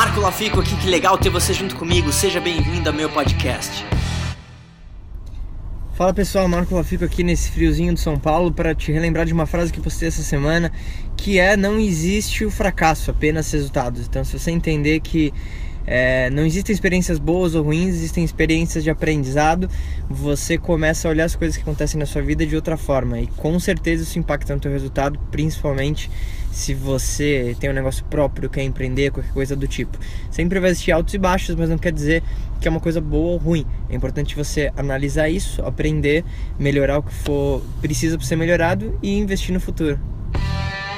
Marco Lafico aqui, que legal ter você junto comigo. Seja bem-vindo ao meu podcast. Fala pessoal, Marco Lafico aqui nesse friozinho de São Paulo para te relembrar de uma frase que postei essa semana, que é não existe o fracasso, apenas resultados. Então, se você entender que é, não existem experiências boas ou ruins, existem experiências de aprendizado. Você começa a olhar as coisas que acontecem na sua vida de outra forma e com certeza isso impacta no teu resultado, principalmente se você tem um negócio próprio, quer empreender, qualquer coisa do tipo. Sempre vai existir altos e baixos, mas não quer dizer que é uma coisa boa ou ruim. É importante você analisar isso, aprender, melhorar o que for precisa para ser melhorado e investir no futuro.